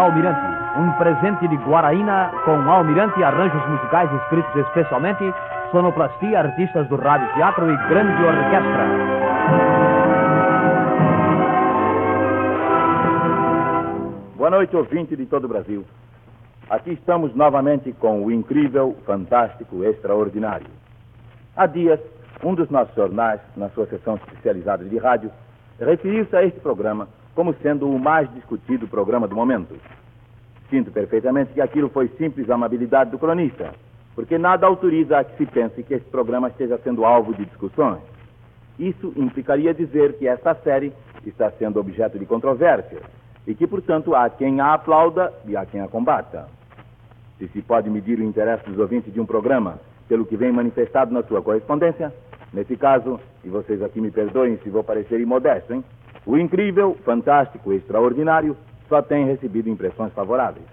Almirante. Um presente de Guaraína com Almirante arranjos musicais escritos especialmente, sonoplastia, artistas do rádio teatro e grande orquestra. Boa noite, ouvinte de todo o Brasil. Aqui estamos novamente com o incrível, fantástico, extraordinário. Há dias, um dos nossos jornais, na sua seção especializada de rádio, referiu-se a este programa como sendo o mais discutido programa do momento. Sinto perfeitamente que aquilo foi simples amabilidade do cronista, porque nada autoriza a que se pense que este programa esteja sendo alvo de discussões. Isso implicaria dizer que esta série está sendo objeto de controvérsia e que, portanto, há quem a aplauda e há quem a combata. Se se pode medir o interesse dos ouvintes de um programa pelo que vem manifestado na sua correspondência, nesse caso, e vocês aqui me perdoem se vou parecer imodesto, hein? O incrível, fantástico, extraordinário só tem recebido impressões favoráveis.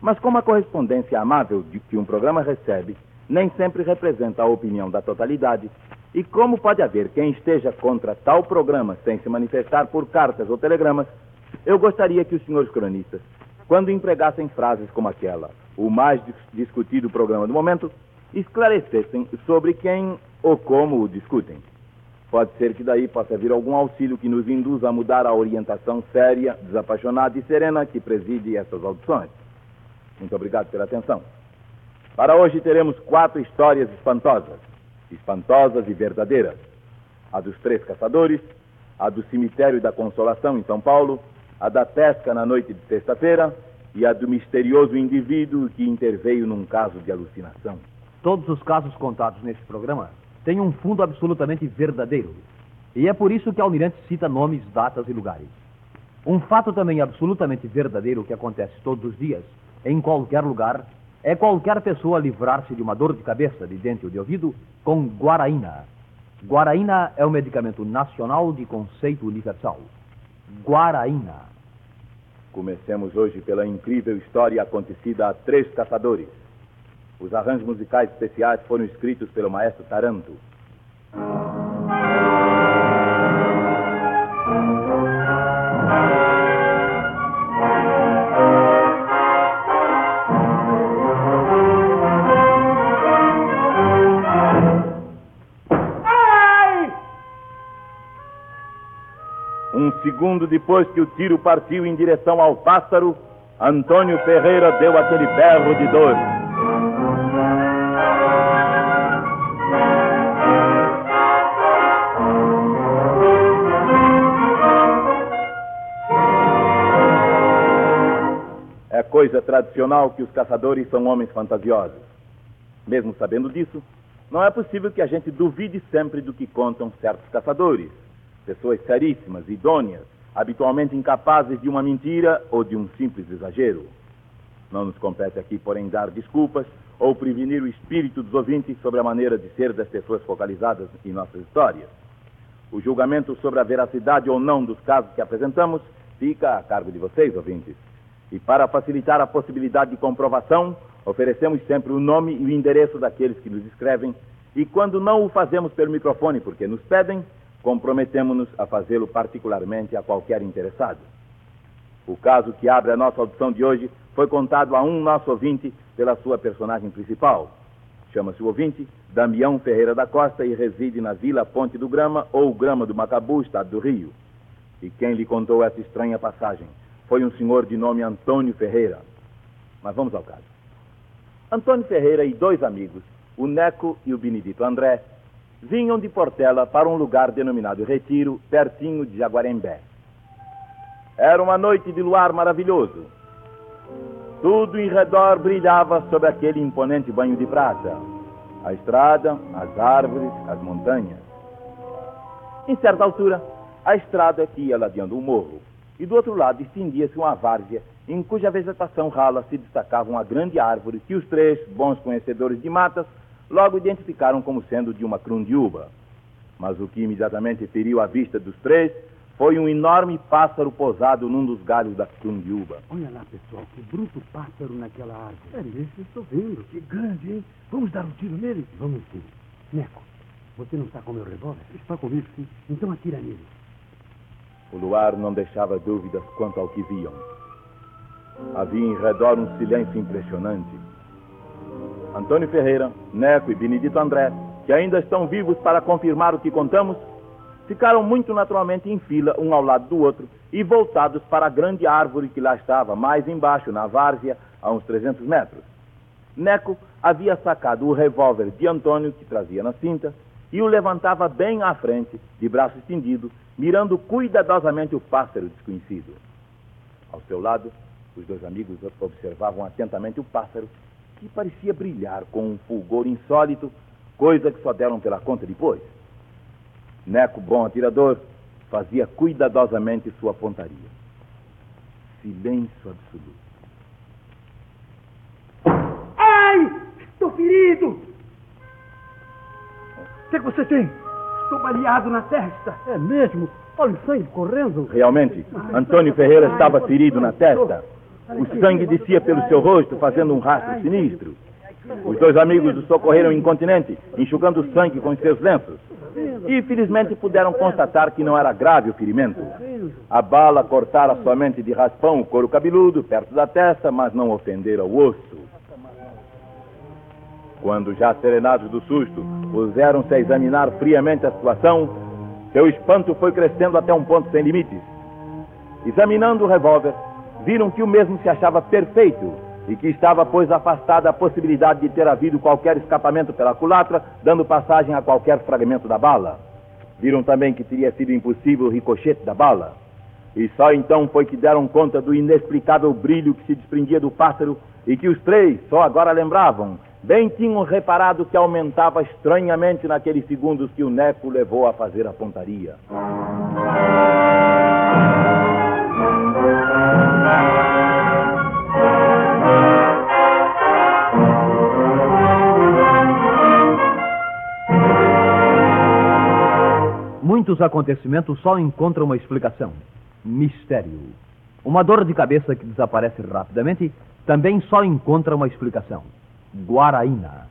Mas como a correspondência amável de que um programa recebe nem sempre representa a opinião da totalidade, e como pode haver quem esteja contra tal programa sem se manifestar por cartas ou telegramas, eu gostaria que os senhores cronistas, quando empregassem frases como aquela, o mais dis discutido programa do momento, esclarecessem sobre quem ou como o discutem. Pode ser que daí possa vir algum auxílio que nos induza a mudar a orientação séria, desapaixonada e serena que preside essas audições. Muito obrigado pela atenção. Para hoje teremos quatro histórias espantosas, espantosas e verdadeiras. A dos três caçadores, a do cemitério da Consolação em São Paulo, a da pesca na noite de sexta-feira e a do misterioso indivíduo que interveio num caso de alucinação. Todos os casos contados neste programa têm um fundo absolutamente verdadeiro. E é por isso que Almirante cita nomes, datas e lugares. Um fato também absolutamente verdadeiro que acontece todos os dias, em qualquer lugar, é qualquer pessoa livrar-se de uma dor de cabeça, de dente ou de ouvido, com Guaraína. Guaraína é o medicamento nacional de conceito universal. Guaraína. Comecemos hoje pela incrível história acontecida a três caçadores. Os arranjos musicais especiais foram escritos pelo maestro Taranto. Um segundo depois que o tiro partiu em direção ao pássaro, Antônio Ferreira deu aquele berro de dor. Coisa tradicional que os caçadores são homens fantasiosos. Mesmo sabendo disso, não é possível que a gente duvide sempre do que contam certos caçadores. Pessoas seríssimas, idôneas, habitualmente incapazes de uma mentira ou de um simples exagero. Não nos compete aqui, porém, dar desculpas ou prevenir o espírito dos ouvintes sobre a maneira de ser das pessoas focalizadas em nossas histórias. O julgamento sobre a veracidade ou não dos casos que apresentamos fica a cargo de vocês, ouvintes. E para facilitar a possibilidade de comprovação, oferecemos sempre o nome e o endereço daqueles que nos escrevem, e quando não o fazemos pelo microfone porque nos pedem, comprometemos-nos a fazê-lo particularmente a qualquer interessado. O caso que abre a nossa audição de hoje foi contado a um nosso ouvinte pela sua personagem principal. Chama-se o ouvinte Damião Ferreira da Costa e reside na Vila Ponte do Grama ou Grama do Macabu, estado do Rio. E quem lhe contou essa estranha passagem foi um senhor de nome Antônio Ferreira. Mas vamos ao caso. Antônio Ferreira e dois amigos, o Neco e o Benedito André, vinham de Portela para um lugar denominado Retiro, pertinho de Jaguarembé. Era uma noite de luar maravilhoso. Tudo em redor brilhava sob aquele imponente banho de prata. A estrada, as árvores, as montanhas. Em certa altura, a estrada que ia ladeando o morro, e do outro lado estendia-se uma várzea em cuja vegetação rala se destacava uma grande árvore que os três, bons conhecedores de matas, logo identificaram como sendo de uma crundiúba. Mas o que imediatamente feriu a vista dos três foi um enorme pássaro posado num dos galhos da crundiúba. Olha lá, pessoal, que bruto pássaro naquela árvore. É esse, estou vendo. Que grande, hein? Vamos dar um tiro nele? Vamos sim. Neco, você não está com meu revólver? Está comigo, sim. Então atira nele. O luar não deixava dúvidas quanto ao que viam. Havia em redor um silêncio impressionante. Antônio Ferreira, Neco e Benedito André, que ainda estão vivos para confirmar o que contamos, ficaram muito naturalmente em fila, um ao lado do outro, e voltados para a grande árvore que lá estava, mais embaixo, na várzea, a uns 300 metros. Neco havia sacado o revólver de Antônio, que trazia na cinta, e o levantava bem à frente, de braço estendido, mirando cuidadosamente o pássaro desconhecido. Ao seu lado, os dois amigos observavam atentamente o pássaro, que parecia brilhar com um fulgor insólito, coisa que só deram pela conta depois. Neco, bom atirador, fazia cuidadosamente sua pontaria. Silêncio absoluto. Ai! Estou ferido! O que, é que você tem? Estou baleado na testa. É mesmo? Olha o sangue correndo. Realmente, Antônio Ferreira estava ferido na testa. O sangue descia pelo seu rosto, fazendo um rastro sinistro. Os dois amigos o socorreram incontinente, enxugando o sangue com seus lenços. E felizmente puderam constatar que não era grave o ferimento. A bala cortara somente de raspão o couro cabeludo, perto da testa, mas não ofendera o osso. Quando, já serenados do susto, puseram-se a examinar friamente a situação, seu espanto foi crescendo até um ponto sem limites. Examinando o revólver, viram que o mesmo se achava perfeito e que estava, pois, afastada a possibilidade de ter havido qualquer escapamento pela culatra, dando passagem a qualquer fragmento da bala. Viram também que teria sido impossível o ricochete da bala. E só então foi que deram conta do inexplicável brilho que se desprendia do pássaro e que os três só agora lembravam. Bem tinham reparado que aumentava estranhamente naqueles segundos que o Neco levou a fazer a pontaria. Muitos acontecimentos só encontram uma explicação: mistério. Uma dor de cabeça que desaparece rapidamente também só encontra uma explicação: Guaraína.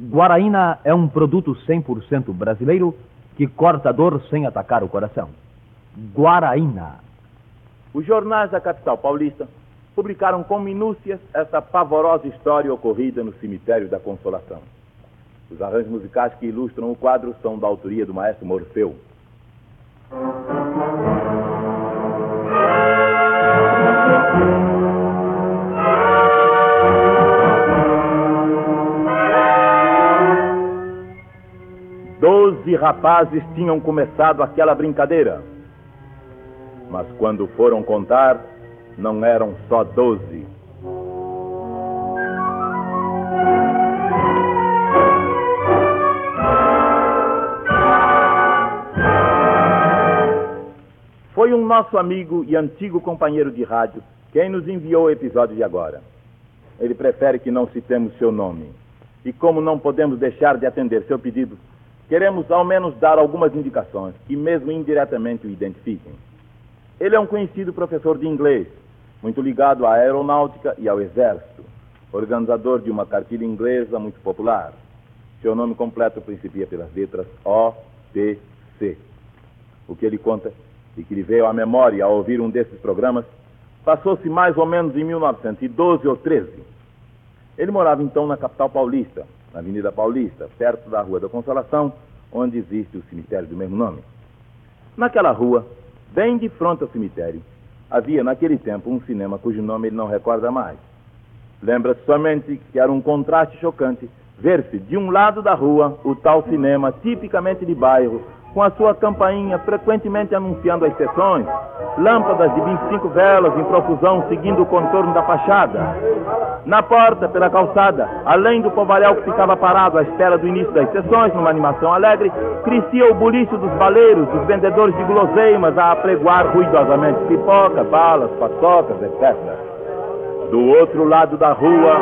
Guaraína é um produto 100% brasileiro que corta a dor sem atacar o coração. Guaraína. Os jornais da capital paulista publicaram com minúcias essa pavorosa história ocorrida no cemitério da Consolação. Os arranjos musicais que ilustram o quadro são da autoria do maestro Morfeu. Doze rapazes tinham começado aquela brincadeira. Mas quando foram contar, não eram só doze. Foi um nosso amigo e antigo companheiro de rádio quem nos enviou o episódio de agora. Ele prefere que não citemos seu nome. E como não podemos deixar de atender seu pedido, queremos ao menos dar algumas indicações que, mesmo indiretamente, o identifiquem. Ele é um conhecido professor de inglês, muito ligado à aeronáutica e ao exército, organizador de uma cartilha inglesa muito popular. Seu nome completo principia pelas letras O, P, C. O que ele conta e que lhe veio à memória ao ouvir um desses programas, passou-se mais ou menos em 1912 ou 13. Ele morava então na capital paulista, na Avenida Paulista, perto da Rua da Consolação, onde existe o cemitério do mesmo nome. Naquela rua, bem de frente ao cemitério, havia naquele tempo um cinema cujo nome ele não recorda mais. Lembra-se somente que era um contraste chocante ver-se de um lado da rua o tal cinema tipicamente de bairro, com a sua campainha frequentemente anunciando as sessões, lâmpadas de 25 velas em profusão seguindo o contorno da fachada. Na porta, pela calçada, além do povaréu que ficava parado à espera do início das sessões, numa animação alegre, crescia o bulício dos baleiros, dos vendedores de guloseimas a apregoar ruidosamente pipoca, balas, paçocas, etc. Do outro lado da rua,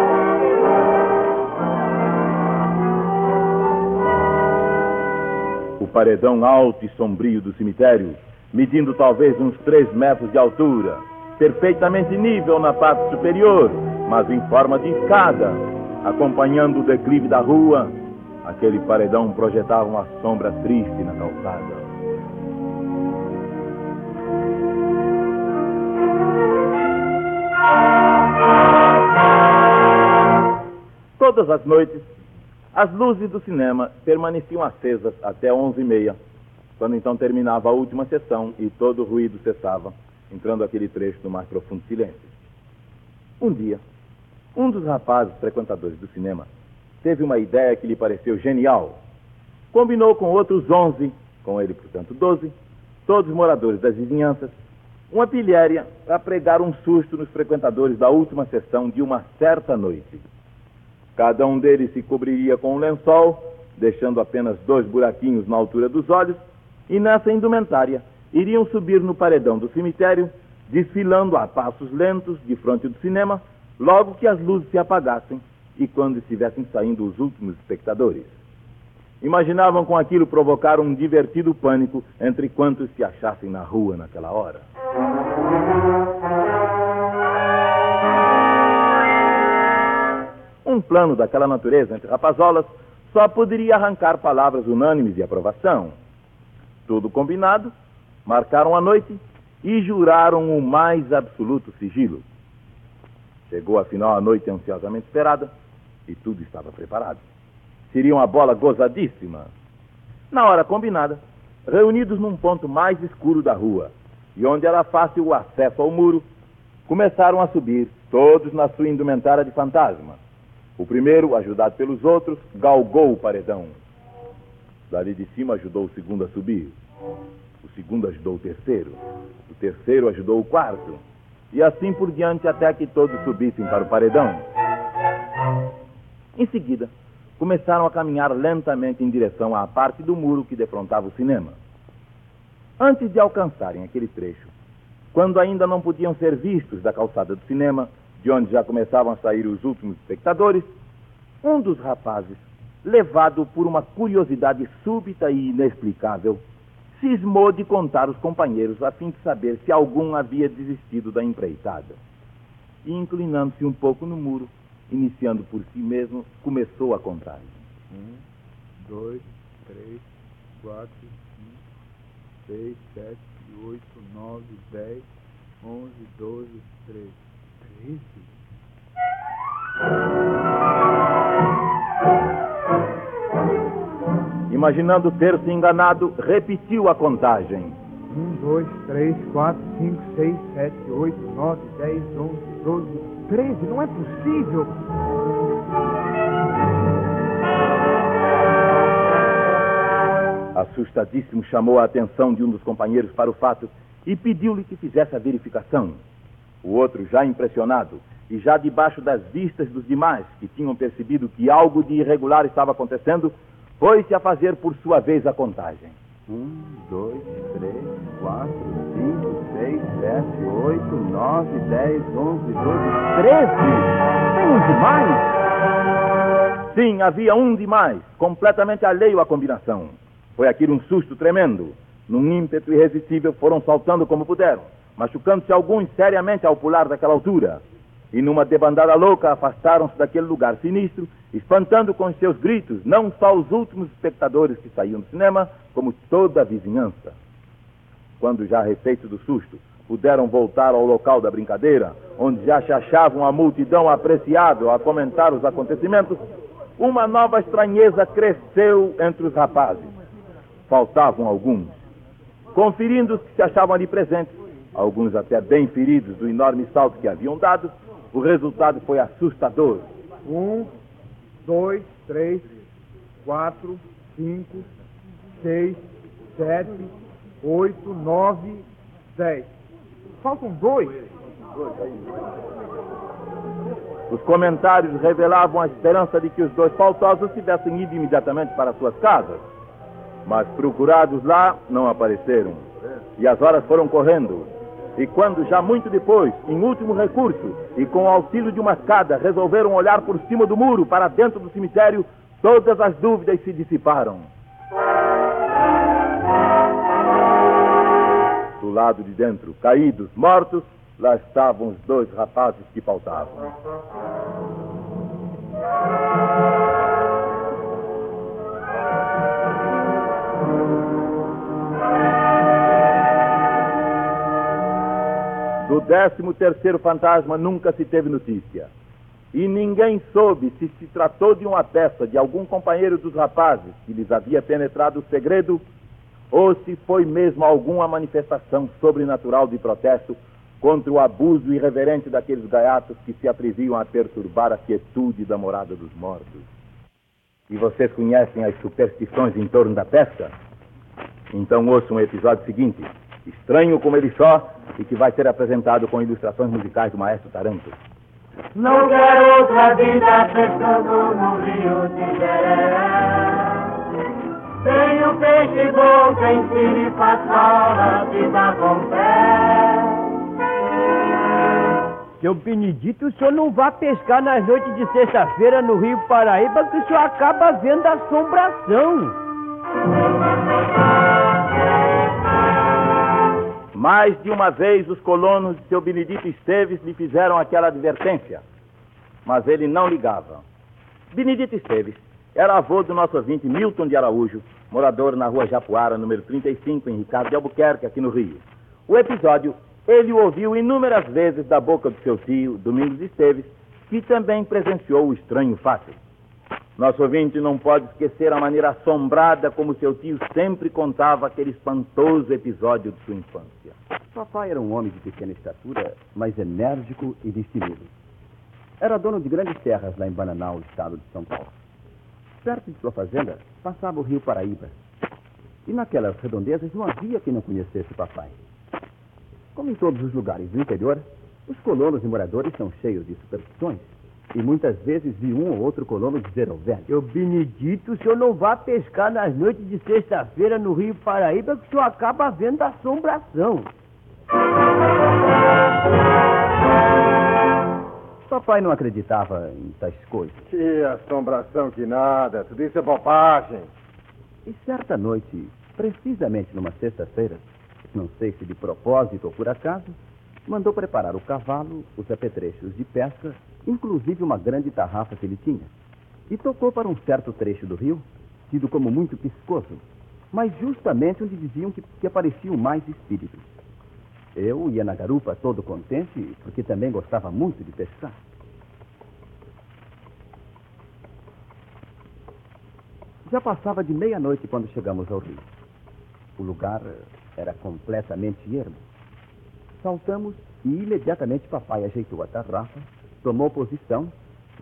paredão alto e sombrio do cemitério, medindo talvez uns três metros de altura, perfeitamente nível na parte superior, mas em forma de escada, acompanhando o declive da rua, aquele paredão projetava uma sombra triste na calçada. Todas as noites, as luzes do cinema permaneciam acesas até onze e meia, quando então terminava a última sessão e todo o ruído cessava, entrando aquele trecho do mais profundo silêncio. Um dia, um dos rapazes frequentadores do cinema teve uma ideia que lhe pareceu genial. Combinou com outros onze, com ele, portanto, doze, todos moradores das vizinhanças, uma pilhéria para pregar um susto nos frequentadores da última sessão de uma certa noite. Cada um deles se cobriria com um lençol, deixando apenas dois buraquinhos na altura dos olhos, e nessa indumentária iriam subir no paredão do cemitério, desfilando a passos lentos de frente do cinema, logo que as luzes se apagassem e quando estivessem saindo os últimos espectadores. Imaginavam com aquilo provocar um divertido pânico entre quantos se achassem na rua naquela hora. Um plano daquela natureza entre rapazolas só poderia arrancar palavras unânimes de aprovação. Tudo combinado, marcaram a noite e juraram o mais absoluto sigilo. Chegou afinal a noite ansiosamente esperada e tudo estava preparado. Seria uma bola gozadíssima. Na hora combinada, reunidos num ponto mais escuro da rua e onde era fácil o acesso ao muro, começaram a subir, todos na sua indumentária de fantasma. O primeiro, ajudado pelos outros, galgou o paredão. Dali de cima ajudou o segundo a subir. O segundo ajudou o terceiro. O terceiro ajudou o quarto. E assim por diante até que todos subissem para o paredão. Em seguida, começaram a caminhar lentamente em direção à parte do muro que defrontava o cinema. Antes de alcançarem aquele trecho, quando ainda não podiam ser vistos da calçada do cinema, de onde já começavam a sair os últimos espectadores, um dos rapazes, levado por uma curiosidade súbita e inexplicável, cismou de contar os companheiros a fim de saber se algum havia desistido da empreitada. E, inclinando-se um pouco no muro, iniciando por si mesmo, começou a contagem. Um, dois, três, quatro, cinco, seis, sete, oito, nove, dez, onze, doze, treze. Imaginando ter se enganado, repetiu a contagem. Um, dois, três, quatro, cinco, seis, sete, oito, nove, dez, onze, doze, treze. Não é possível. Assustadíssimo, chamou a atenção de um dos companheiros para o fato e pediu-lhe que fizesse a verificação. O outro, já impressionado e já debaixo das vistas dos demais, que tinham percebido que algo de irregular estava acontecendo, foi-se a fazer por sua vez a contagem. Um, dois, três, quatro, cinco, seis, sete, oito, nove, dez, onze, doze, treze! Tem um demais? Sim, havia um demais, completamente alheio à combinação. Foi aquilo um susto tremendo. Num ímpeto irresistível, foram saltando como puderam, machucando-se alguns seriamente ao pular daquela altura. E numa debandada louca, afastaram-se daquele lugar sinistro, espantando com seus gritos não só os últimos espectadores que saíam do cinema, como toda a vizinhança. Quando já refeitos do susto, puderam voltar ao local da brincadeira, onde já se achavam a multidão apreciável a comentar os acontecimentos, uma nova estranheza cresceu entre os rapazes faltavam alguns. Conferindo os que se achavam ali presentes, alguns até bem feridos do enorme salto que haviam dado, o resultado foi assustador. Um, dois, três, quatro, cinco, seis, sete, oito, nove, dez. Faltam dois. Os comentários revelavam a esperança de que os dois faltosos tivessem ido imediatamente para suas casas. Mas procurados lá, não apareceram. E as horas foram correndo. E quando, já muito depois, em último recurso, e com o auxílio de uma escada, resolveram olhar por cima do muro para dentro do cemitério, todas as dúvidas se dissiparam. Do lado de dentro, caídos, mortos, lá estavam os dois rapazes que faltavam. Do décimo terceiro fantasma nunca se teve notícia. E ninguém soube se se tratou de uma peça de algum companheiro dos rapazes que lhes havia penetrado o segredo ou se foi mesmo alguma manifestação sobrenatural de protesto contra o abuso irreverente daqueles gaiatos que se atreviam a perturbar a quietude da morada dos mortos. E vocês conhecem as superstições em torno da pesca? Então ouçam o episódio seguinte, estranho como ele só, e que vai ser apresentado com ilustrações musicais do maestro Taranto. Não quero outra vida pescando no rio Tiberé. Tenho peixe bom, tem siri, paçola, vida com pé. Seu Benedito, o senhor não vá pescar nas noites de sexta-feira no Rio Paraíba que o senhor acaba vendo assombração. Mais de uma vez os colonos de seu Benedito Esteves lhe fizeram aquela advertência, mas ele não ligava. Benedito Esteves era avô do nosso ouvinte Milton de Araújo, morador na rua Japuara, número 35, em Ricardo de Albuquerque, aqui no Rio. O episódio ele ouviu inúmeras vezes da boca do seu tio, Domingos Esteves, que também presenciou o estranho fato. Nosso ouvinte não pode esquecer a maneira assombrada como seu tio sempre contava aquele espantoso episódio de sua infância. Papai era um homem de pequena estatura, mas enérgico e destemido. Era dono de grandes terras lá em Bananal, estado de São Paulo. Perto de sua fazenda passava o rio Paraíba. E naquelas redondezas não havia quem não conhecesse papai. Como em todos os lugares do interior, os colonos e moradores são cheios de superstições. E muitas vezes vi um ou outro colono dizer ao velho: Seu Benedito, o senhor não vá pescar nas noites de sexta-feira no Rio Paraíba que o senhor acaba vendo assombração. Papai não acreditava em tais coisas. Que assombração que nada. Tudo isso é bobagem. E certa noite, precisamente numa sexta-feira, não sei se de propósito ou por acaso, mandou preparar o cavalo, os apetrechos de pesca, inclusive uma grande tarrafa que ele tinha. E tocou para um certo trecho do rio, tido como muito piscoso, mas justamente onde diziam que, que apareciam mais espíritos. Eu ia na garupa todo contente, porque também gostava muito de pescar. Já passava de meia-noite quando chegamos ao rio. O lugar era completamente ermo. Saltamos e imediatamente papai ajeitou a tarrafa, tomou posição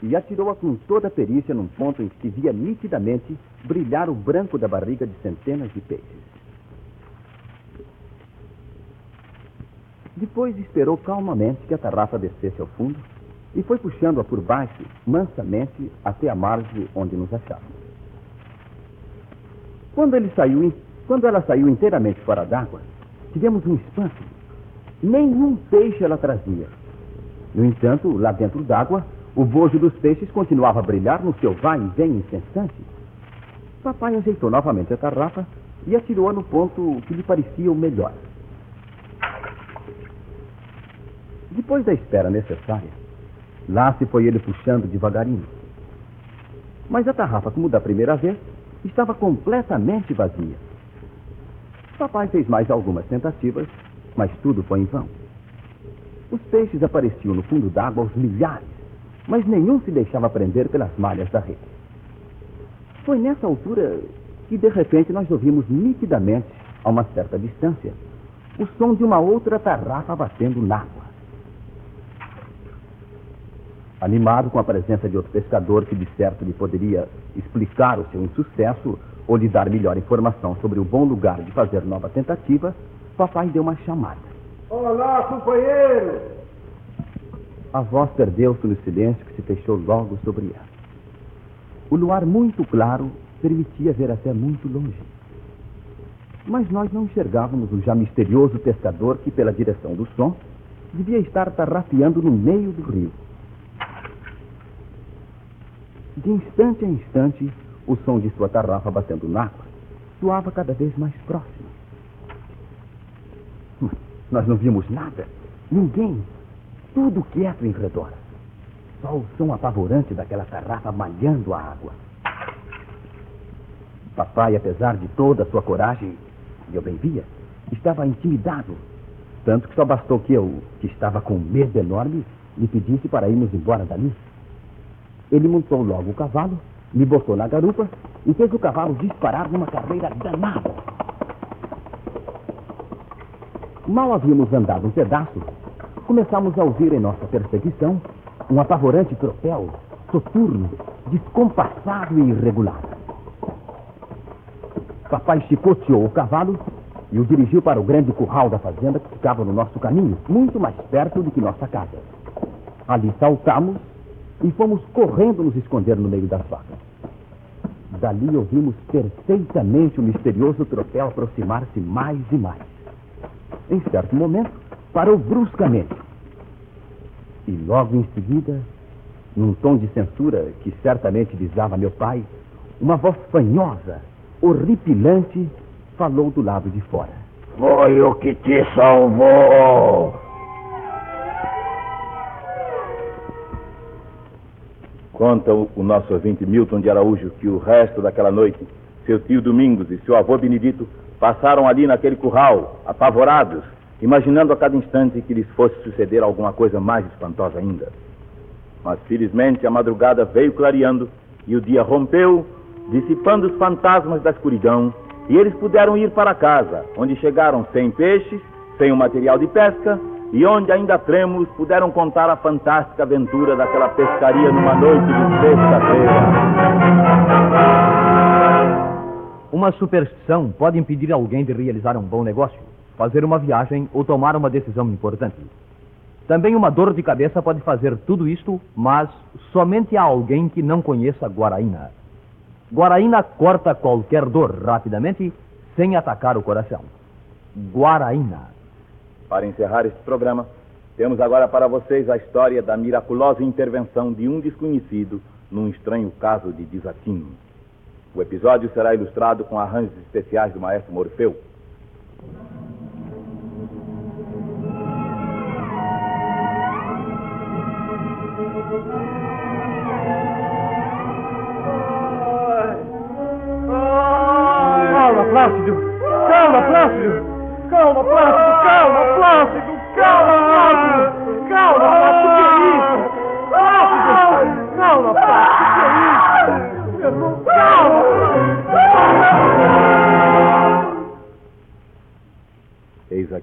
e atirou-a com toda a perícia num ponto em que via nitidamente brilhar o branco da barriga de centenas de peixes. Depois esperou calmamente que a tarrafa descesse ao fundo e foi puxando-a por baixo, mansamente, até a margem onde nos achávamos. Quando ele saiu quando ela saiu inteiramente fora d'água, tivemos um espanto. Nenhum peixe ela trazia. No entanto, lá dentro d'água, o bojo dos peixes continuava a brilhar no seu vai e vem incessante. Papai ajeitou novamente a tarrafa e atirou-a no ponto que lhe parecia o melhor. Depois da espera necessária, lá se foi ele puxando devagarinho. Mas a tarrafa, como da primeira vez, estava completamente vazia. Papai fez mais algumas tentativas, mas tudo foi em vão. Os peixes apareciam no fundo d'água aos milhares, mas nenhum se deixava prender pelas malhas da rede. Foi nessa altura que, de repente, nós ouvimos nitidamente, a uma certa distância, o som de uma outra tarrafa batendo n'água. Animado com a presença de outro pescador que, de certo, lhe poderia explicar o seu insucesso, ou lhe dar melhor informação sobre o bom lugar de fazer nova tentativa, papai deu uma chamada. Olá, companheiro! A voz perdeu-se no silêncio que se fechou logo sobre ela. O luar muito claro permitia ver até muito longe. Mas nós não enxergávamos o já misterioso pescador que, pela direção do som, devia estar tarrafiando no meio do rio. De instante a instante, o som de sua tarrafa batendo na água soava cada vez mais próximo. Nós não vimos nada, ninguém, tudo quieto em redor. Só o som apavorante daquela tarrafa malhando a água. Papai, apesar de toda a sua coragem, e eu bem via, estava intimidado. Tanto que só bastou que eu, que estava com medo enorme, lhe pedisse para irmos embora dali. Ele montou logo o cavalo, me botou na garupa e fez o cavalo disparar numa carreira danada. Mal havíamos andado um pedaço, começamos a ouvir em nossa perseguição um apavorante tropel, soturno, descompassado e irregular. Papai chicoteou o cavalo e o dirigiu para o grande curral da fazenda que ficava no nosso caminho, muito mais perto do que nossa casa. Ali saltamos e fomos correndo nos esconder no meio das vacas. Dali ouvimos perfeitamente o misterioso tropel aproximar-se mais e mais. Em certo momento, parou bruscamente. E logo em seguida, num tom de censura que certamente visava meu pai, uma voz fanhosa, horripilante, falou do lado de fora. Foi o que te salvou. Conta o, o nosso ouvinte Milton de Araújo que o resto daquela noite, seu tio Domingos e seu avô Benedito passaram ali naquele curral, apavorados, imaginando a cada instante que lhes fosse suceder alguma coisa mais espantosa ainda. Mas felizmente a madrugada veio clareando e o dia rompeu, dissipando os fantasmas da escuridão, e eles puderam ir para casa, onde chegaram sem peixes, sem o material de pesca e onde ainda trêmulos puderam contar a fantástica aventura daquela pescaria numa noite de sexta-feira. Uma superstição pode impedir alguém de realizar um bom negócio, fazer uma viagem ou tomar uma decisão importante. Também uma dor de cabeça pode fazer tudo isto, mas somente a alguém que não conheça Guaraína. Guaraína corta qualquer dor rapidamente, sem atacar o coração. Guaraína. Para encerrar este programa, temos agora para vocês a história da miraculosa intervenção de um desconhecido num estranho caso de desatino. O episódio será ilustrado com arranjos especiais do maestro Morfeu. Calma, Plácido! Calma, Plácido! Calma, Plácido!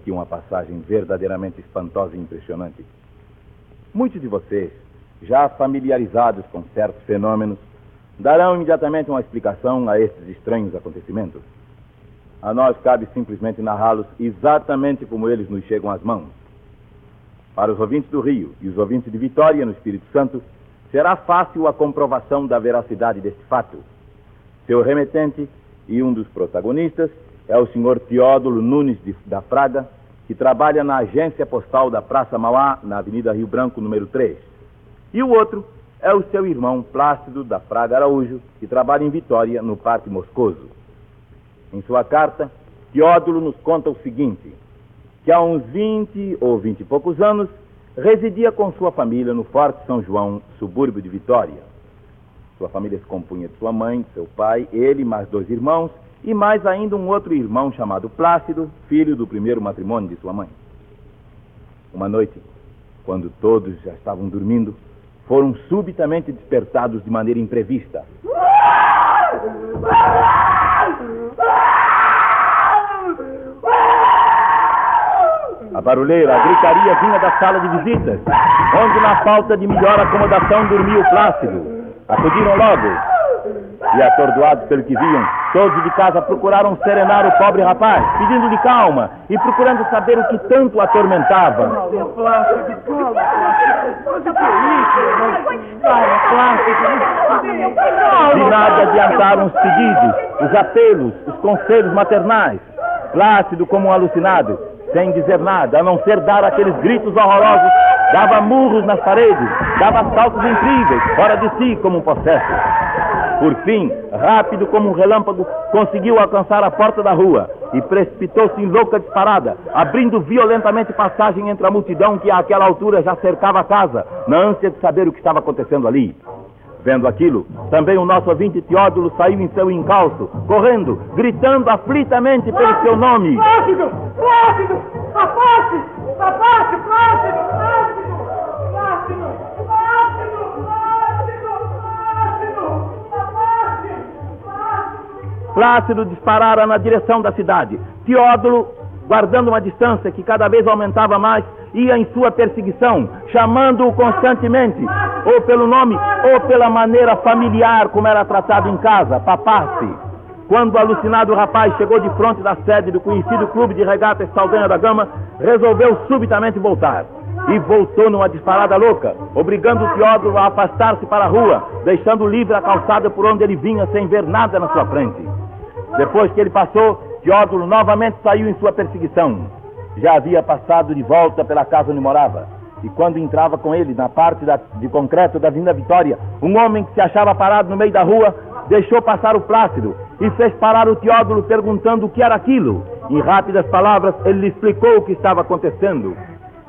Aqui uma passagem verdadeiramente espantosa e impressionante. Muitos de vocês, já familiarizados com certos fenômenos, darão imediatamente uma explicação a estes estranhos acontecimentos. A nós cabe simplesmente narrá-los exatamente como eles nos chegam às mãos. Para os ouvintes do Rio e os ouvintes de Vitória, no Espírito Santo, será fácil a comprovação da veracidade deste fato. Seu remetente e um dos protagonistas é o senhor Teódulo Nunes de, da Fraga, que trabalha na agência postal da Praça Mauá, na Avenida Rio Branco, número 3. E o outro é o seu irmão Plácido da Fraga Araújo, que trabalha em Vitória, no Parque Moscoso. Em sua carta, Teódulo nos conta o seguinte: que há uns 20 ou 20 e poucos anos residia com sua família no Forte São João, subúrbio de Vitória. Sua família se compunha de sua mãe, seu pai, ele, mais dois irmãos e mais ainda um outro irmão chamado Plácido, filho do primeiro matrimônio de sua mãe. Uma noite, quando todos já estavam dormindo, foram subitamente despertados de maneira imprevista. A barulheira, a gritaria vinha da sala de visitas, onde, na falta de melhor acomodação, dormia o Plácido. Acudiram logo. E, atordoados pelo que viam, todos de casa procuraram serenar o pobre rapaz, pedindo-lhe calma e procurando saber o que tanto atormentava. De nada adiantaram os pedidos, os apelos, os conselhos maternais. Plácido como um alucinado, sem dizer nada, a não ser dar aqueles gritos horrorosos, dava murros nas paredes, dava saltos incríveis, fora de si como um possesso. Por fim, rápido como um relâmpago, conseguiu alcançar a porta da rua e precipitou-se em louca disparada, abrindo violentamente passagem entre a multidão que àquela altura já cercava a casa, na ânsia de saber o que estava acontecendo ali. Vendo aquilo, também o nosso ouvinte Teódulo saiu em seu encalço, correndo, gritando aflitamente pelo seu nome. Plácido! Plácido! Afaste! Afaste, Plácido! Plácido! Disparara na direção da cidade. Teódulo, guardando uma distância que cada vez aumentava mais, ia em sua perseguição, chamando-o constantemente, ou pelo nome, ou pela maneira familiar como era tratado em casa, papasse. Quando o alucinado rapaz chegou de frente da sede do conhecido clube de regatas Saldanha da Gama, resolveu subitamente voltar. E voltou numa disparada louca, obrigando Teódulo a afastar-se para a rua, deixando livre a calçada por onde ele vinha sem ver nada na sua frente. Depois que ele passou, Teódulo novamente saiu em sua perseguição. Já havia passado de volta pela casa onde morava. E quando entrava com ele na parte da- de concreto da Avenida Vitória, um homem que se achava parado no meio da rua deixou passar o Plácido e fez parar o Teódulo perguntando o que era aquilo. Em rápidas palavras, ele lhe explicou o que estava acontecendo.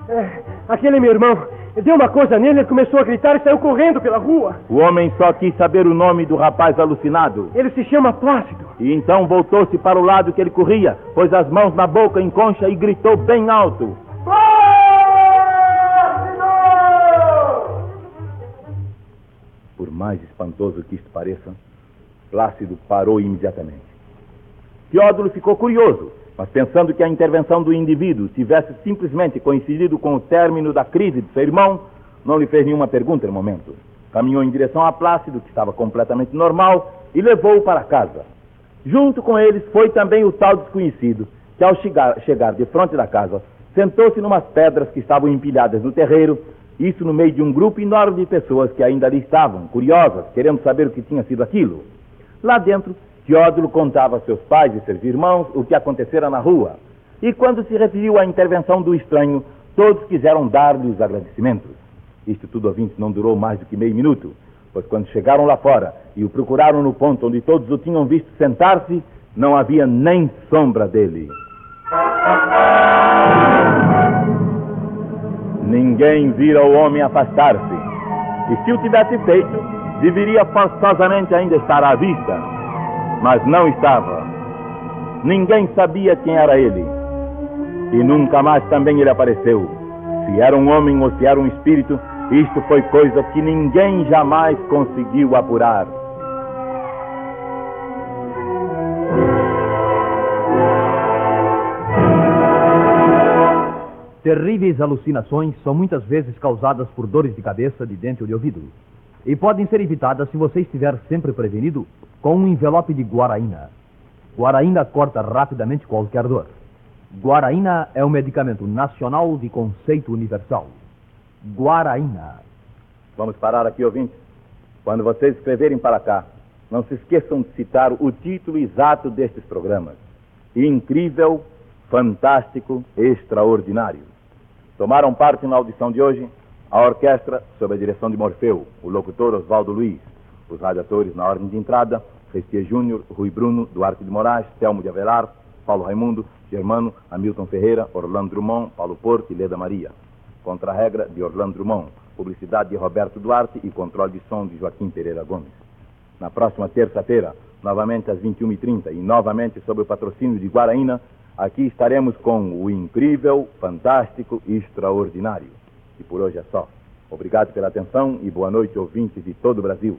É, aquele meu irmão deu uma coisa nele, ele começou a gritar e saiu correndo pela rua. O homem só quis saber o nome do rapaz alucinado. Ele se chama Plácido. E então voltou-se para o lado que ele corria, pôs as mãos na boca em concha e gritou bem alto. Por mais espantoso que isto pareça, Plácido parou imediatamente. Teódulo ficou curioso, mas pensando que a intervenção do indivíduo tivesse simplesmente coincidido com o término da crise de seu irmão, não lhe fez nenhuma pergunta no momento. Caminhou em direção a Plácido, que estava completamente normal, e levou-o para casa. Junto com eles foi também o tal desconhecido, que ao chegar, chegar de frente da casa, sentou-se numas pedras que estavam empilhadas no terreiro, isso no meio de um grupo enorme de pessoas que ainda ali estavam, curiosas, querendo saber o que tinha sido aquilo. Lá dentro, Teódulo contava a seus pais e seus irmãos o que acontecera na rua. E quando se referiu à intervenção do estranho, todos quiseram dar-lhe os agradecimentos. Isto tudo, ouvintes, não durou mais do que meio minuto, pois quando chegaram lá fora e o procuraram no ponto onde todos o tinham visto sentar-se, não havia nem sombra dele. Ninguém vira o homem afastar-se. E se o tivesse feito, deveria forçosamente ainda estar à vista. Mas não estava. Ninguém sabia quem era ele. E nunca mais também ele apareceu. Se era um homem ou se era um espírito, isto foi coisa que ninguém jamais conseguiu apurar. Terríveis alucinações são muitas vezes causadas por dores de cabeça, de dente ou de ouvido. E podem ser evitadas se você estiver sempre prevenido com um envelope de guaraína. Guaraína corta rapidamente qualquer dor. Guaraína é um medicamento nacional de conceito universal. Guaraína. Vamos parar aqui, ouvintes. Quando vocês escreverem para cá, não se esqueçam de citar o título exato destes programas: Incrível, Fantástico, Extraordinário. Tomaram parte na audição de hoje a orquestra, sob a direção de Morfeu, o locutor Oswaldo Luiz, os radiadores na ordem de entrada, Restia Júnior, Rui Bruno, Duarte de Moraes, Telmo de Avelar, Paulo Raimundo, Germano, Hamilton Ferreira, Orlando Drummond, Paulo Porto e Leda Maria. Contra-regra de Orlando Drummond, publicidade de Roberto Duarte e controle de som de Joaquim Pereira Gomes. Na próxima terça-feira, novamente às 21h30 e novamente sob o patrocínio de Guaraína, aqui estaremos com o incrível, fantástico e extraordinário. E por hoje é só. Obrigado pela atenção e boa noite, ouvintes de todo o Brasil.